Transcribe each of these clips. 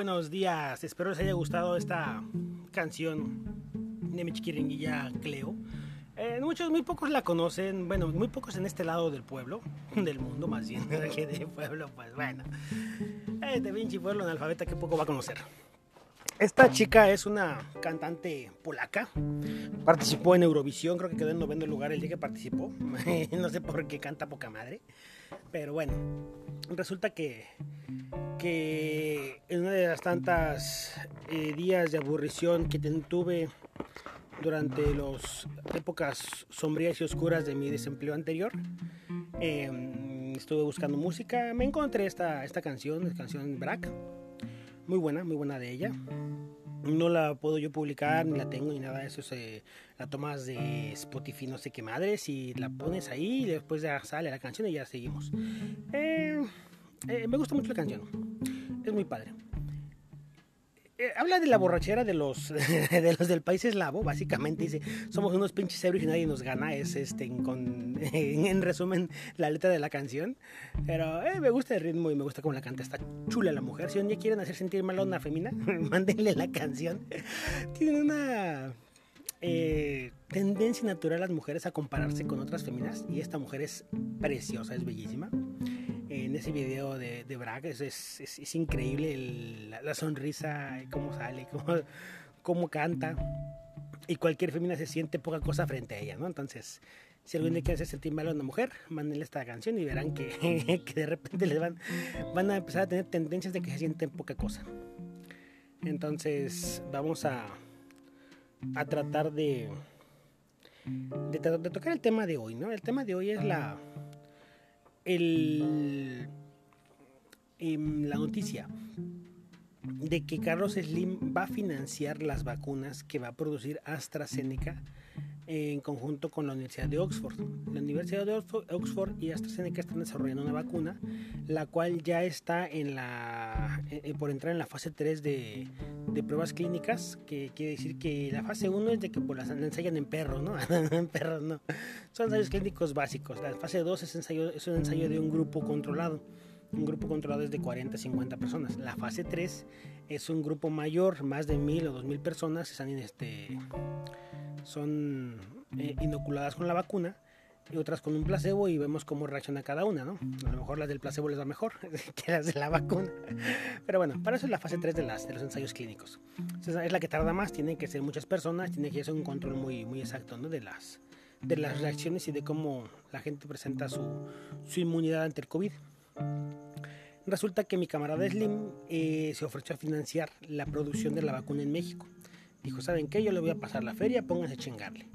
buenos días. Espero les haya gustado esta canción de mi chiquiringuilla Cleo. Eh, muchos, muy pocos la conocen, bueno, muy pocos en este lado del pueblo, del mundo más bien, que de pueblo, pues bueno. Este pinche pueblo analfabeta que poco va a conocer. Esta chica es una cantante polaca. Participó en Eurovisión, creo que quedó en noveno lugar el día que participó. no sé por qué canta poca madre. Pero bueno, resulta que, que en una de las tantas eh, días de aburrición que tuve durante las épocas sombrías y oscuras de mi desempleo anterior, em, estuve buscando música, me encontré esta, esta canción, la canción Brack, muy buena, muy buena de ella. No la puedo yo publicar, ni la tengo, ni nada de eso. Se, la tomas de Spotify, no sé qué madres, y la pones ahí, y después ya sale la canción y ya seguimos. Eh, eh, me gusta mucho la canción, es muy padre. Eh, habla de la borrachera de los, de los del país eslavo, básicamente. Dice, somos unos pinches ebrios y nadie nos gana, es este, en, en, resumen la letra de la canción, pero eh, me gusta el ritmo y me gusta cómo la canta, está chula la mujer, si un día quieren hacer sentir mal a una femina, mándenle la canción, tiene una tendencia natural a las mujeres a compararse con otras feminas y esta mujer es preciosa, es bellísima en ese video de, de Braga. Es, es, increíble la, sonrisa, cómo sale, cómo, cómo, canta. Y cualquier femina se siente poca cosa frente a ella, ¿no? Entonces, si algún día quiere hacer sentir mal a una mujer, mándenle esta canción y verán que, que de repente les van, van a empezar a tener tendencias de que se sienten poca cosa. Entonces, vamos a, a tratar de, de, de tocar el tema de hoy, ¿no? El tema de hoy es la el, em, la noticia de que Carlos Slim va a financiar las vacunas que va a producir AstraZeneca en conjunto con la Universidad de Oxford. La Universidad de Oxford y AstraZeneca están desarrollando una vacuna, la cual ya está en la, eh, eh, por entrar en la fase 3 de, de, pruebas clínicas, que quiere decir que la fase 1 es de que pues, las ensayan en perros, ¿no? en perros no. Son ensayos clínicos básicos. La fase 2 es, ensayo, es un ensayo de un grupo controlado. Un grupo controlado es de 40 a 50 personas. La fase 3 es un grupo mayor, más de 1000 o 2000 personas, están en este son eh, inoculadas con la vacuna y otras con un placebo y vemos cómo reacciona cada una, ¿no? A lo mejor las del placebo les va mejor que las de la vacuna. Pero bueno, para eso es la fase 3 de, las, de los ensayos clínicos. es la que tarda más, tiene que ser muchas personas, tiene que ser un control muy, muy exacto ¿no? de, las, de las reacciones y de cómo la gente presenta su, su inmunidad ante el COVID. Resulta que mi camarada Slim eh, se ofreció a financiar la producción de la vacuna en México. Dijo, ¿saben qué? Yo le voy a pasar la feria, pónganse a chingarle.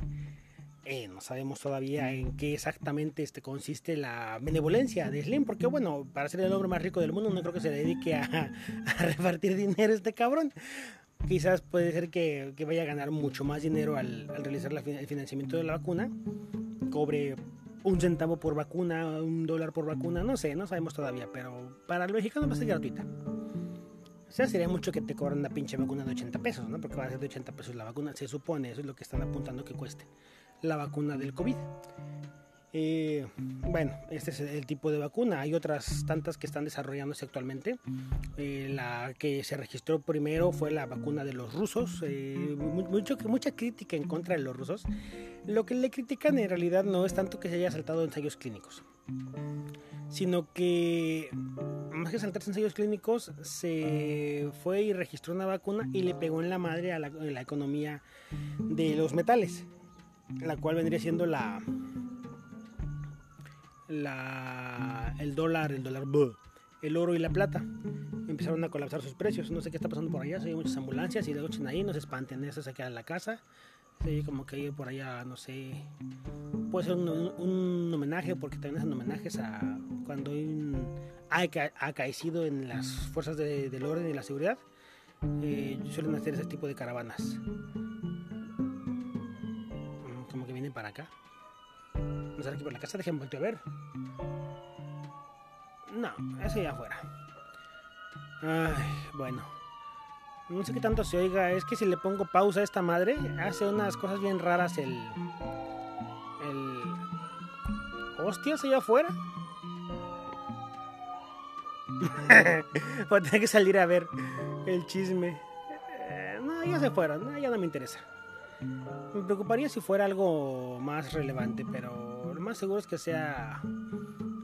Eh, no sabemos todavía en qué exactamente este, consiste la benevolencia de Slim, porque bueno, para ser el hombre más rico del mundo no creo que se dedique a, repartir dinero este cabrón. Quizás puede ser que, vaya a ganar mucho más dinero al, realizar el financiamiento de la vacuna, cobre un centavo por vacuna, un dólar por vacuna, no sé, no sabemos todavía, pero para los mexicanos va a ser gratuita. O sea, sería mucho que te cobran una pinche vacuna de 80 pesos, ¿no? Porque va a ser de 80 pesos la vacuna, se supone, eso es lo que están apuntando que cueste la vacuna del COVID. Eh, bueno, este es el tipo de vacuna. Hay otras tantas que están desarrollándose actualmente. Eh, la que se registró primero fue la vacuna de los rusos. Eh, mucho, mucha crítica en contra de los rusos. Lo que le critican en realidad no es tanto que se haya saltado ensayos clínicos sino que más que saltarse ensayos clínicos, se fue y registró una vacuna y le pegó en la madre a la, economía de los metales, la cual vendría siendo la, el dólar, el dólar, el oro y la plata. Empezaron a colapsar sus precios. No sé qué está pasando por allá. hay muchas ambulancias y luego ahí, no se espanten, eso se queda en la casa. Sí, como que por allá, no sé. Puede ser un, homenaje, porque también hacen homenajes a cuando ha acaecido en las fuerzas del orden y la seguridad. Eh, suelen hacer ese tipo de caravanas. Para acá. A ver aquí por la casa, déjenme voltear a ver. No, eso ya afuera. Ay, bueno. No sé qué tanto se oiga. Es que si le pongo pausa a esta madre, hace unas cosas bien raras el. El. Hostias, allá afuera. Voy a tener que salir a ver. el chisme. Eh, no, ya se fueron, ya no me interesa. Me preocuparía si fuera algo más relevante, pero lo más seguro es que sea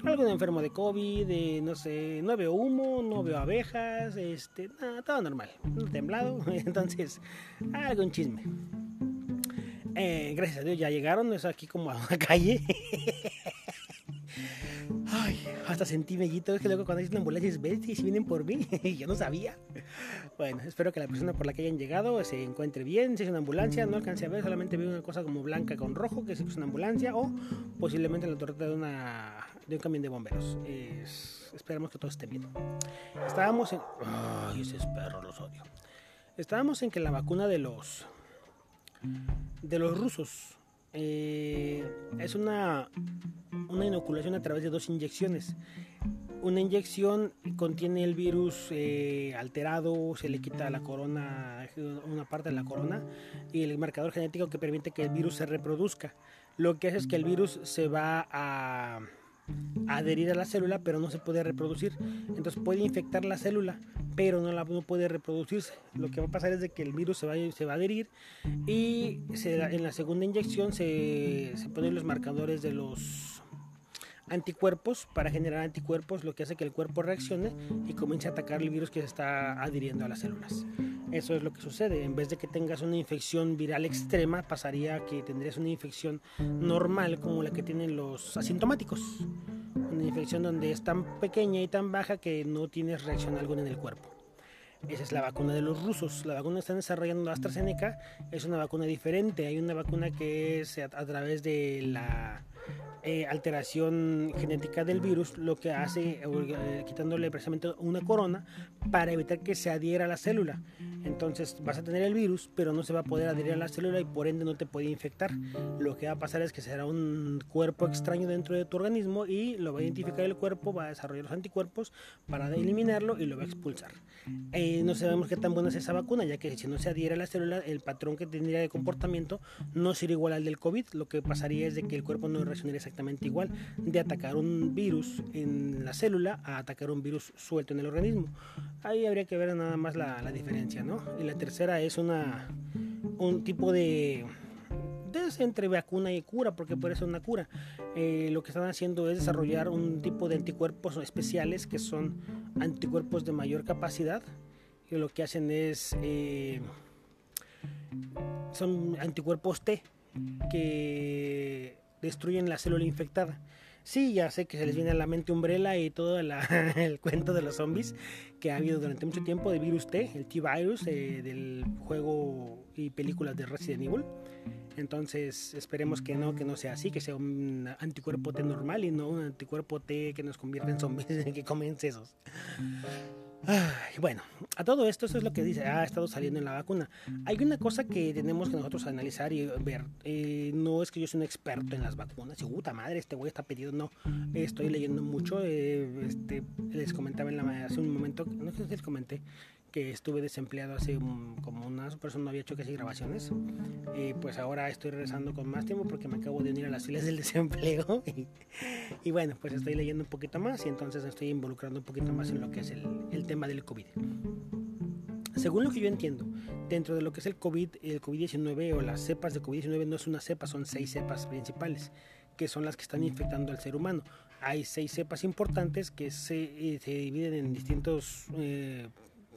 algún enfermo de COVID, de, no sé, no veo humo, no veo abejas, este, nada, todo normal, temblado, entonces, algún chisme. Eh, gracias a Dios ya llegaron, es aquí como a la calle. Ay, hasta sentí mellito. Es que luego cuando hay una ambulancia ves si vienen por mí. Yo no sabía. Bueno, espero que la persona por la que hayan llegado se encuentre bien. Si es una ambulancia, no alcancé a ver, solamente vi una cosa como blanca con rojo, que es una ambulancia, o posiblemente la torreta de, una, un camión de bomberos. esperamos que todo esté bien. Estábamos en. Ay, ese perro los odio. Estábamos en que la vacuna de los. de los rusos eh, es una, una inoculación a través de dos inyecciones. Una inyección contiene el virus eh, alterado, se le quita la corona, una parte de la corona y el marcador genético que permite que el virus se reproduzca. Lo que hace es que el virus se va a adherir a la célula, pero no se puede reproducir. Entonces puede infectar la célula, pero no, la, no puede reproducirse. Lo que va a pasar es de que el virus se va, se va a adherir y en la segunda inyección se, se ponen los marcadores de los anticuerpos para generar anticuerpos, lo que hace que el cuerpo reaccione y comience a atacar el virus que se está adhiriendo a las células. Eso es lo que sucede. En vez de que tengas una infección viral extrema, pasaría que tendrías una infección normal como la que tienen los asintomáticos. Una infección donde es tan pequeña y tan baja que no tienes reacción alguna en el cuerpo. Esa es la vacuna de los rusos. La vacuna que están desarrollando AstraZeneca es una vacuna diferente. Hay una vacuna que es a través de la eh, alteración genética del virus, lo que hace, eh, quitándole precisamente una corona para evitar que se adhiera a la célula. Entonces vas a tener el virus, pero no se va a poder adherir a la célula y por ende no te puede infectar. Lo que va a pasar es que será un cuerpo extraño dentro de tu organismo y lo va a identificar el cuerpo, va a desarrollar los anticuerpos para eliminarlo y lo va a expulsar. Eh, no sabemos qué tan buena es esa vacuna, ya que si no se adhiere a la célula, el patrón que tendría de comportamiento no sería igual al del COVID. Lo que pasaría es de que el cuerpo no reaccionaría exactamente igual de atacar un virus en la célula a atacar un virus suelto en el organismo. Ahí habría que ver nada más la, diferencia, ¿no? Y la tercera es una un tipo de entre vacuna y cura, porque puede ser una cura. Eh, lo que están haciendo es desarrollar un tipo de anticuerpos especiales que son anticuerpos de mayor capacidad. Y lo que hacen es. Eh, son anticuerpos T que destruyen la célula infectada. Sí, ya sé que se les viene a la mente Umbrella y todo el cuento de los zombies que ha habido durante mucho tiempo de virus T, el T-Virus eh, del juego y películas de Resident Evil. Entonces esperemos que no, que no sea así, que sea un anticuerpo T normal y no un anticuerpo T que nos convierte en zombies que comen sesos bueno, a todo esto, eso es lo que dice, ha estado saliendo en la vacuna. Hay una cosa que tenemos que nosotros analizar y ver. Eh, no es que yo sea un experto en las vacunas, y puta madre, este güey está pedido. No, estoy leyendo mucho. Eh, este, les comentaba en la, hace un momento, no sé si les comenté, que estuve desempleado hace como unas personas no había hecho casi grabaciones y pues ahora estoy regresando con más tiempo porque me acabo de unir a las filas del desempleo y, bueno pues estoy leyendo un poquito más y entonces estoy involucrando un poquito más en lo que es el, el tema del COVID según lo que yo entiendo, dentro de lo que es el COVID, el COVID-19 o las cepas de COVID-19 no es una cepa, son seis cepas principales, que son las que están infectando al ser humano. Hay seis cepas importantes que se, eh, se dividen en distintos eh,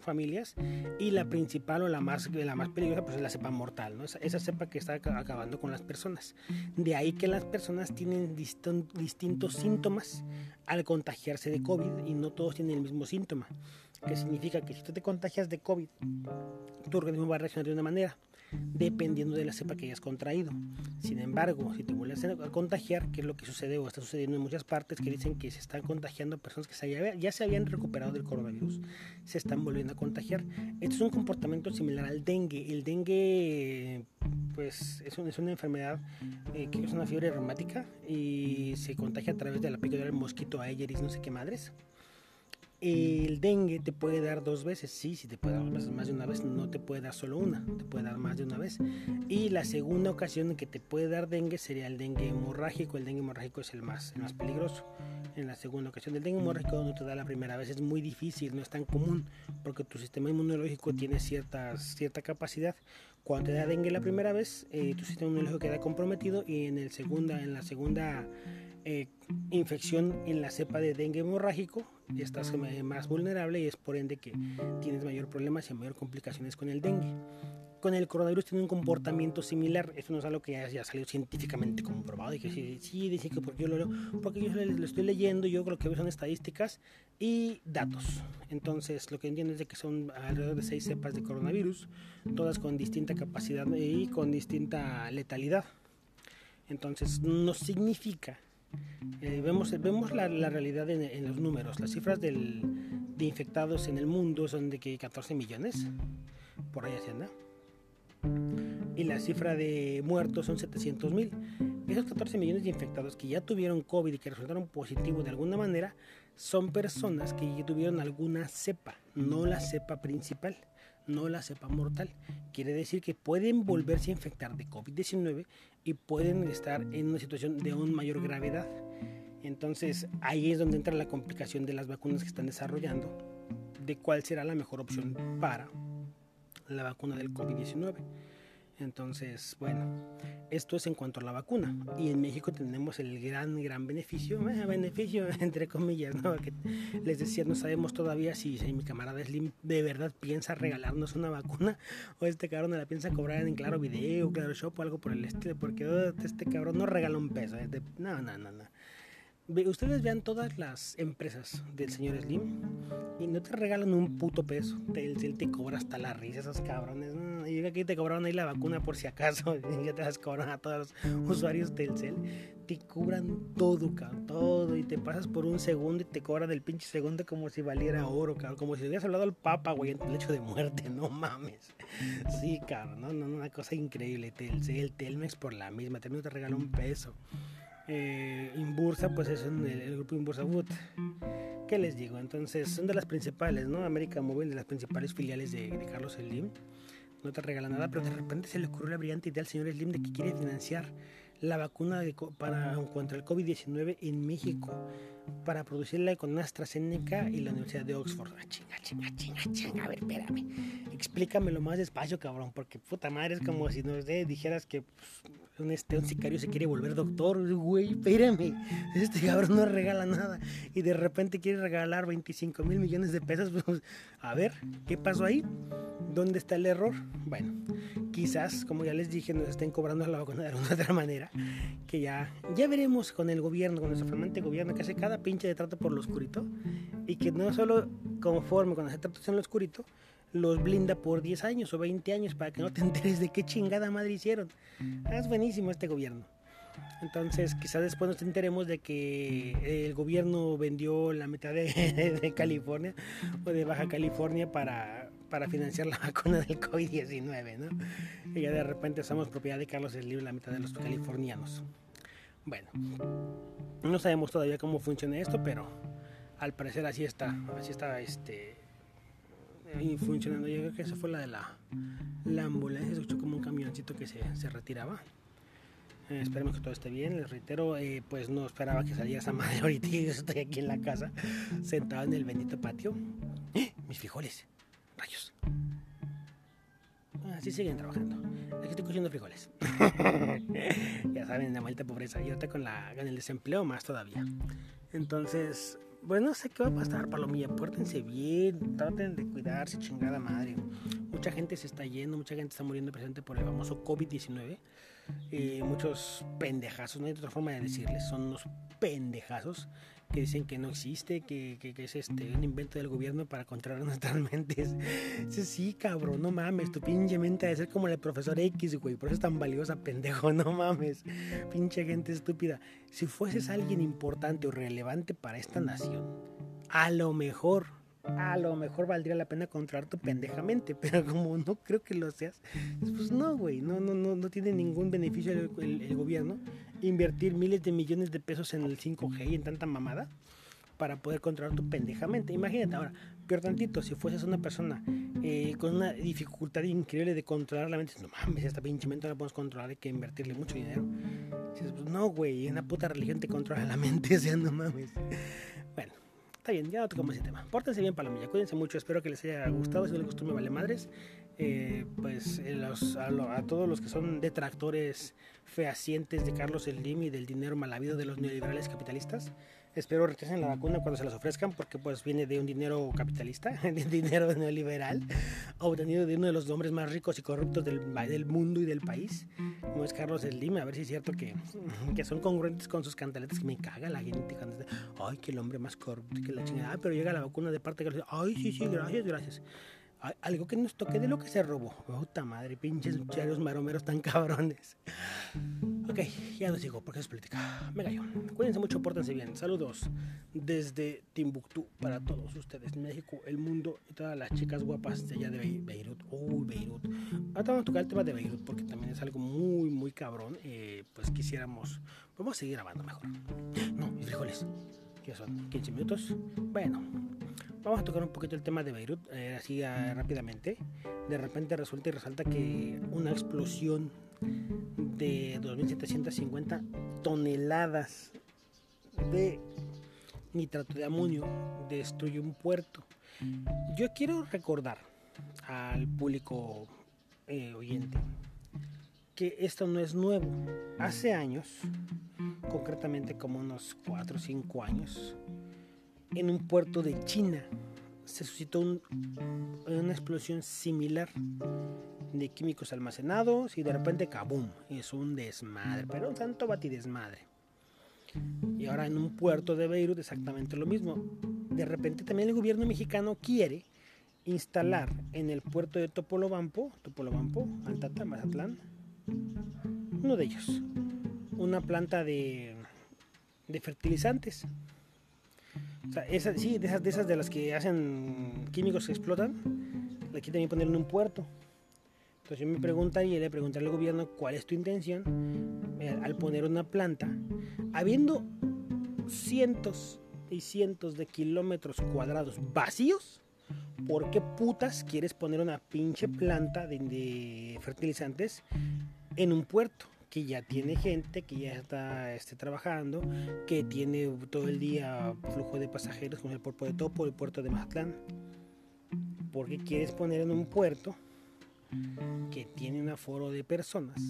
familias y la principal o la más, la más peligrosa pues es la cepa mortal, ¿no? esa, cepa que está acabando con las personas. De ahí que las personas tienen distintos síntomas al contagiarse de COVID y no todos tienen el mismo síntoma, que significa que si tú te contagias de COVID, tu organismo va a reaccionar de una manera dependiendo de la cepa que hayas contraído. Sin embargo, si te vuelves a contagiar, que es lo que sucede o está sucediendo en muchas partes, que dicen que se están contagiando personas que ya se habían recuperado del coronavirus, se están volviendo a contagiar. Esto es un comportamiento similar al dengue. El dengue, pues, es, es una enfermedad eh, que es una fiebre reumática y se contagia a través de la picadura del mosquito Aedes, no sé qué madres. El dengue te puede dar dos veces, sí, sí te puede dar más de una vez, no te puede dar solo una, te puede dar más de una vez. Y la segunda ocasión en que te puede dar dengue sería el dengue hemorrágico, el dengue hemorrágico es el más, el más peligroso. En la segunda ocasión, el dengue hemorrágico no te da la primera vez, es muy difícil, no es tan común, porque tu sistema inmunológico tiene cierta, cierta capacidad. Cuando te da dengue la primera vez, eh, tu sistema inmunológico queda comprometido y en, la segunda eh, infección en la cepa de dengue hemorrágico, estás más vulnerable y es por ende que tienes mayor problemas y mayor complicaciones con el dengue. Con el coronavirus tiene un comportamiento similar, eso no es algo que ya, ha salido científicamente comprobado y que sí, sí dice que porque yo lo leo, porque yo lo, estoy leyendo, yo creo que son estadísticas y datos. Entonces, lo que entiendo es de que son alrededor de seis cepas de coronavirus, todas con distinta capacidad y con distinta letalidad. Entonces, no significa eh, vemos vemos la, realidad en, los números. Las cifras del, de infectados en el mundo son de que 14 millones, por ahí así anda. Y la cifra de muertos son 700 mil. Esos 14 millones de infectados que ya tuvieron COVID y que resultaron positivos de alguna manera, son personas que ya tuvieron alguna cepa, no la cepa principal no la cepa mortal. Quiere decir que pueden volverse a infectar de COVID-19 y pueden estar en una situación de aún mayor gravedad. Entonces ahí es donde entra la complicación de las vacunas que están desarrollando, de cuál será la mejor opción para la vacuna del COVID-19. Entonces, bueno, esto es en cuanto a la vacuna. Y en México tenemos el gran, gran beneficio, eh, beneficio entre comillas, ¿no? Que les decía, no sabemos todavía si, mi camarada Slim de verdad piensa regalarnos una vacuna o este cabrón la piensa cobrar en Claro Video, Claro Shop o algo por el estilo, porque oh, este cabrón no regala un peso. ¿eh? no, no, no, no. Ustedes vean todas las empresas del señor Slim y no te regalan un puto peso. Telcel te cobra hasta la risa, esos cabrones. Y aquí te cobraron ahí la vacuna por si acaso. Ya te las cobran a todos los usuarios Telcel. Te cobran todo, cabrón, todo. Y te pasas por un segundo y te cobran el pinche segundo como si valiera oro, cabrón. Como si hubieras hablado al Papa, güey, en tu lecho de muerte. No mames. Sí, cabrón, no, no, una cosa increíble. Telcel, Telmex por la misma. También te regala un peso eh, Inbursa, pues es el, grupo Inbursa Wood. ¿Qué les digo? Entonces, son de las principales, ¿no? América Móvil, de las principales filiales de, Carlos Slim. No te regala nada, pero de repente se le ocurrió la brillante idea al señor Slim de que quiere financiar la vacuna para, contra el COVID-19 en México para producirla con AstraZeneca y la Universidad de Oxford. Ah, chinga, chinga, chinga, chinga. A ver, espérame. Explícamelo más despacio, cabrón, porque puta madre es como si no dijeras que pues, un, este, un sicario se quiere volver doctor, güey, espérame, este cabrón no regala nada y de repente quiere regalar 25 mil millones de pesos, pues, a ver, ¿qué pasó ahí? ¿Dónde está el error? Bueno, quizás, como ya les dije, nos estén cobrando la vacuna de alguna otra manera, que ya, ya veremos con el gobierno, con nuestro flamante gobierno, que hace cada pinche de trato por lo oscurito y que no solo conforme cuando se trata en lo oscurito, los blinda por 10 años o 20 años para que no te enteres de qué chingada madre hicieron. Ah, es buenísimo este gobierno. Entonces, quizás después nos enteremos de que el gobierno vendió la mitad de, California o de Baja California para, para financiar la vacuna del COVID-19, ¿no? Y ya de repente somos propiedad de Carlos Slim, la mitad de los californianos. Bueno, no sabemos todavía cómo funciona esto, pero al parecer así está, así está este y funcionando. Yo creo que esa fue la de la, la ambulancia. Se escuchó como un camioncito que se, se retiraba. Eh, esperemos que todo esté bien. Les reitero, eh, pues no esperaba que saliera esa madre ahorita. Yo estoy aquí en la casa, sentado en el bendito patio. ¡Eh! Mis frijoles. Rayos. Así siguen trabajando. Aquí estoy cociendo frijoles. ya saben, la maldita pobreza. Y ahorita con, la, con el desempleo más todavía. Entonces, pues no sé qué va a pasar, Palomilla. Pórtense bien, traten de cuidarse, chingada madre. Mucha gente se está yendo, mucha gente está muriendo presente por el famoso COVID-19. Eh, muchos pendejazos, no hay otra forma de decirles, son unos pendejazos que dicen que no existe, que, que, es este un invento del gobierno para controlar nuestras mentes. Sí, sí, cabrón, no mames, tu pinche mente debe ser como el profesor X, güey, por eso es tan valiosa, pendejo, no mames, pinche gente estúpida. Si fueses alguien importante o relevante para esta nación, a lo mejor a lo mejor valdría la pena controlarte pendejamente, pero como no creo que lo seas, pues no, güey, no, no, no, no tiene ningún beneficio el, gobierno invertir miles de millones de pesos en el 5G y en tanta mamada para poder controlar tu pendejamente. Imagínate ahora, peor tantito, si fueses una persona eh, con una dificultad increíble de controlar la mente, no mames, esta pinche mente no la podemos controlar, hay que invertirle mucho dinero. Dices, pues no, güey, una puta religión te controla la mente, o sea, no mames. Está bien, ya no tocamos ese tema. Pórtense bien, Palomilla, cuídense mucho, espero que les haya gustado, si no les gustó me vale madres. Eh, pues eh, a, todos los que son detractores fehacientes de Carlos Slim y del dinero mal habido de los neoliberales capitalistas, Espero rechacen la vacuna cuando se las ofrezcan porque pues viene de un dinero capitalista, de dinero neoliberal, obtenido de uno de los hombres más ricos y corruptos del, del mundo y del país, como es Carlos Slim. A ver si es cierto que, que son congruentes con sus cantaletas, que me caga la gente cuando dice, ay, que el hombre más corrupto que la chingada, ah, pero llega la vacuna de parte de ay, sí, sí, gracias, gracias algo que nos toque de lo que se robó. Puta madre, pinches charios maromeros tan cabrones. Ok, ya no sigo porque es política. Me gallo. Cuídense mucho, pórtense bien. Saludos desde Timbuktu para todos ustedes. México, el mundo y todas las chicas guapas de allá de Beirut. Uy, Beirut. Ahora vamos a tocar el tema de Beirut porque también es algo muy, muy cabrón. Eh, pues quisiéramos. Vamos a seguir grabando mejor. No, mis frijoles. ¿Qué son? ¿15 minutos? Bueno, Vamos a tocar un poquito el tema de Beirut, eh, así ah, rápidamente. De repente resulta y resalta que una explosión de 2.750 toneladas de nitrato de amonio destruye un puerto. Yo quiero recordar al público eh, oyente que esto no es nuevo. Hace años, concretamente como unos 4 o 5 años, en un puerto de China se suscitó una explosión similar de químicos almacenados y de repente ¡cabum! Es un desmadre, pero un santo batidesmadre. Y ahora en un puerto de Beirut exactamente lo mismo. De repente también el gobierno mexicano quiere instalar en el puerto de Topolobampo, Topolobampo, Altata, Mazatlán, uno de ellos, una planta de fertilizantes o sea, sí, de esas, de las que hacen químicos que explotan, aquí también poner en un puerto. Entonces yo me preguntaría, le preguntaría al gobierno cuál es tu intención eh, al poner una planta, habiendo cientos y cientos de kilómetros cuadrados vacíos, ¿por qué putas quieres poner una pinche planta de fertilizantes en un puerto? Que ya tiene gente, que ya está este, trabajando, que tiene todo el día flujo de pasajeros como el puerto de Topo, el puerto de Mazatlán. Porque quieres poner en un puerto que tiene un aforo de personas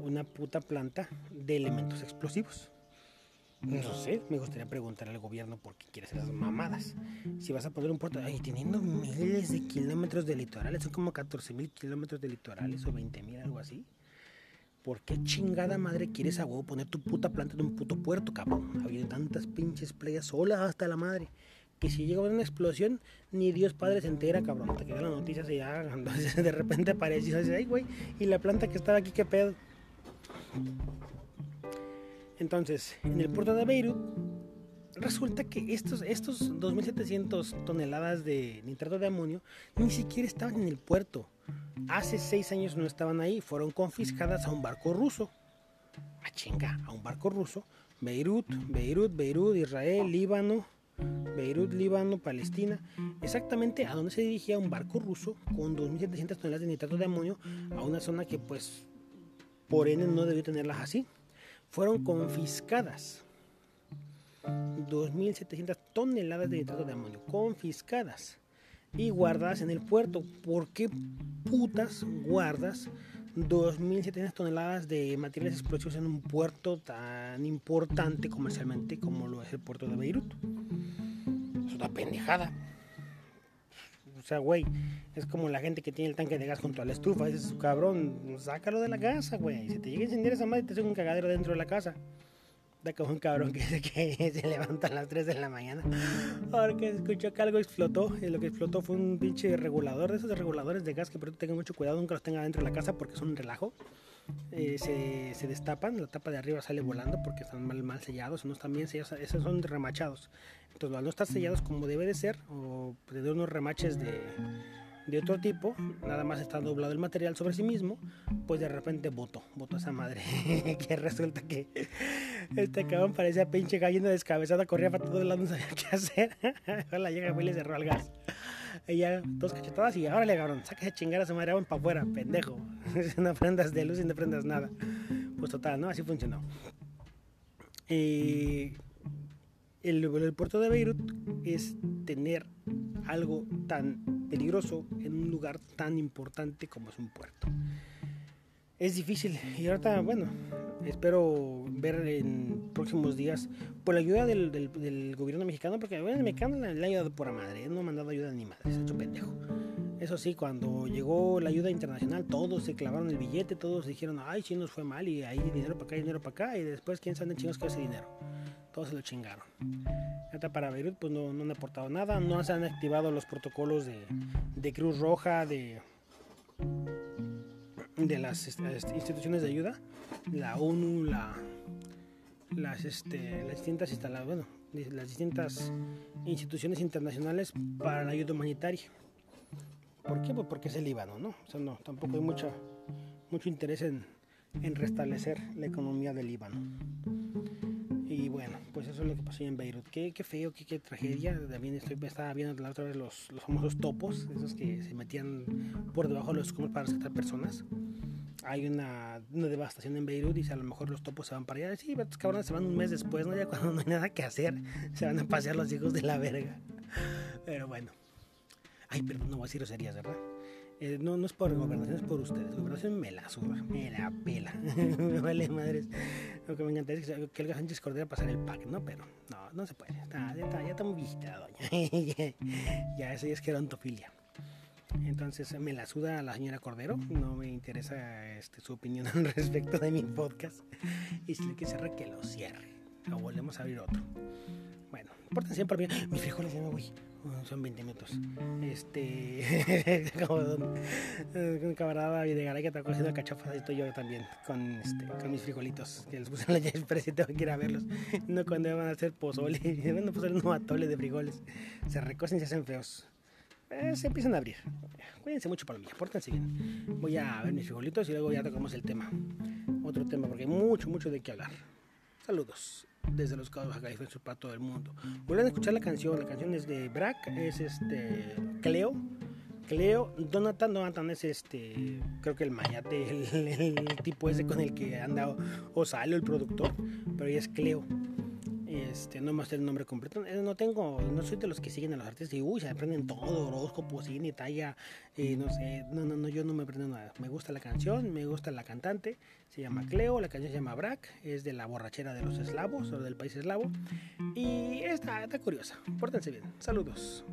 una puta planta de elementos explosivos. No sé, me gustaría preguntar al gobierno por qué quiere hacer esas mamadas. Si vas a poner un puerto, ay, teniendo miles de kilómetros de litorales, son como 14 mil kilómetros de litorales o 20 mil, algo así. ¿Por qué chingada madre quieres a huevo poner tu puta planta en un puto puerto, cabrón? Habiendo tantas pinches playas solas hasta la madre. Que si llega una explosión, ni Dios Padre se entera, cabrón. Te quedan las noticias y ya, entonces de repente aparece y dices, ay, güey, y la planta que estaba aquí, qué pedo. Entonces, en el puerto de Beirut, resulta que estos, estos 2.700 toneladas de nitrato de amonio ni siquiera estaban en el puerto hace seis años no estaban ahí, fueron confiscadas a un barco ruso. A chinga, a un barco ruso. Beirut, Beirut, Beirut, Israel, Líbano, Beirut, Líbano, Palestina. Exactamente a donde se dirigía un barco ruso con 2.700 toneladas de nitrato de amonio a una zona que pues por ende no debió tenerlas así. Fueron confiscadas. 2.700 toneladas de nitrato de amonio confiscadas y guardadas en el puerto. ¿Por qué putas guardas 2.700 toneladas de materiales explosivos en un puerto tan importante comercialmente como lo es el puerto de Beirut? Es una pendejada. O sea, güey, es como la gente que tiene el tanque de gas junto a la estufa. Dices, cabrón, sácalo de la casa, güey. Si te llega a encender esa madre, te hace un cagadero dentro de la casa da como un cabrón que, que se levanta a las 3 de la mañana. Porque escuchó que algo explotó y lo que explotó fue un pinche regulador de esos reguladores de gas que pero tengan mucho cuidado nunca los tenga dentro de la casa porque son un relajo. Eh, se, se, destapan la tapa de arriba sale volando porque están mal, mal sellados no están bien sellados esos son remachados. Entonces al no estar sellados como debe de ser o de unos remaches de de otro tipo, nada más está doblado el material sobre sí mismo, pues de repente votó, votó esa madre. que resulta que este cabrón parecía pinche gallina descabezada, corría para todos lados, no sabía qué hacer. la llega y le cerró al gas. Ella, dos cachetadas y ahora le cabrón, saca esa chingada a su madre, para afuera, pendejo. no prendas de luz y no prendas nada. Pues total, ¿no? Así funcionó. Eh, el, el puerto de Beirut es tener algo tan peligroso en un lugar tan importante como es un puerto. Es difícil y ahorita, bueno, espero ver en próximos días por la ayuda del, del, gobierno mexicano, porque el mexicano le, ha ayudado por madre, no ha mandado ayuda ni madre, se ha hecho pendejo. Eso sí, cuando llegó la ayuda internacional, todos se clavaron el billete, todos dijeron, ay, sí nos fue mal, y ahí dinero para acá, dinero para acá, y después, ¿quién sabe chingos con ese dinero? Todos se lo chingaron. Hasta para Beirut, pues no, no han aportado nada, no se han activado los protocolos de, Cruz Roja, de, de las este, instituciones de ayuda, la ONU, la, las, este, las distintas bueno, las distintas instituciones internacionales para la ayuda humanitaria. ¿Por qué? Pues porque es el Líbano, ¿no? O sea, no, tampoco hay mucha, mucho interés en, en restablecer la economía del Líbano. Bueno, pues eso es lo que pasó en Beirut. Qué, qué feo, qué, qué, tragedia. También estoy, estaba viendo la otra vez los, los famosos topos, esos que se metían por debajo de los escombros para rescatar personas. Hay una, una, devastación en Beirut y a lo mejor los topos se van para allá. Sí, estos cabrones se van un mes después, ¿no? Ya cuando no hay nada que hacer, se van a pasear los hijos de la verga. Pero bueno. Ay, perdón, no voy a decir groserías, ¿verdad? Eh, no, no es por gobernación, es por ustedes. Gobernación me la suba, me la pela. me vale madres. Lo que me encantaría es que, que el Sánchez Cordero pasara el pack, ¿no? Pero no, no se puede. Está, ya, está, ya muy viejita doña. ya, eso ya es gerontofilia. Entonces me la suda la señora Cordero. No me interesa este, su opinión al respecto de mi podcast. Y si le quiere cerrar, que lo cierre. O volvemos a abrir otro. Bueno, pórtense por bien. Mis frijoles ya me voy son 20 minutos. Este, camarada Videgaray que está cociendo cachafas, estoy yo también con, este, con mis frijolitos que les puse en la Express y tengo que ir a verlos. No cuando van a hacer pozole, van a poner un atole de frijoles. Se recocen y se hacen feos. Eh, se empiezan a abrir. Cuídense mucho mí, pórtense bien. Voy a ver mis frijolitos y luego ya tocamos el tema. Otro tema, porque hay mucho, mucho de qué hablar. Saludos desde los Baja California para todo el mundo. Vuelven a escuchar la canción, la canción es de Brack, es este Cleo. Cleo, Donatan, Donatan es este, creo que el mayate, el, tipo ese con el que anda o sale el productor, pero ella es Cleo. Este, no me sé el nombre completo. Eh, no tengo, no soy de los que siguen a los artistas y uy, se aprenden todo, horóscopo, cine, talla, eh, no sé, no, no, no, yo no me aprendo nada. Me gusta la canción, me gusta la cantante, se llama Cleo, la canción se llama Brack, es de la borrachera de los eslavos o del país eslavo y está, está curiosa. Pórtense bien. Saludos.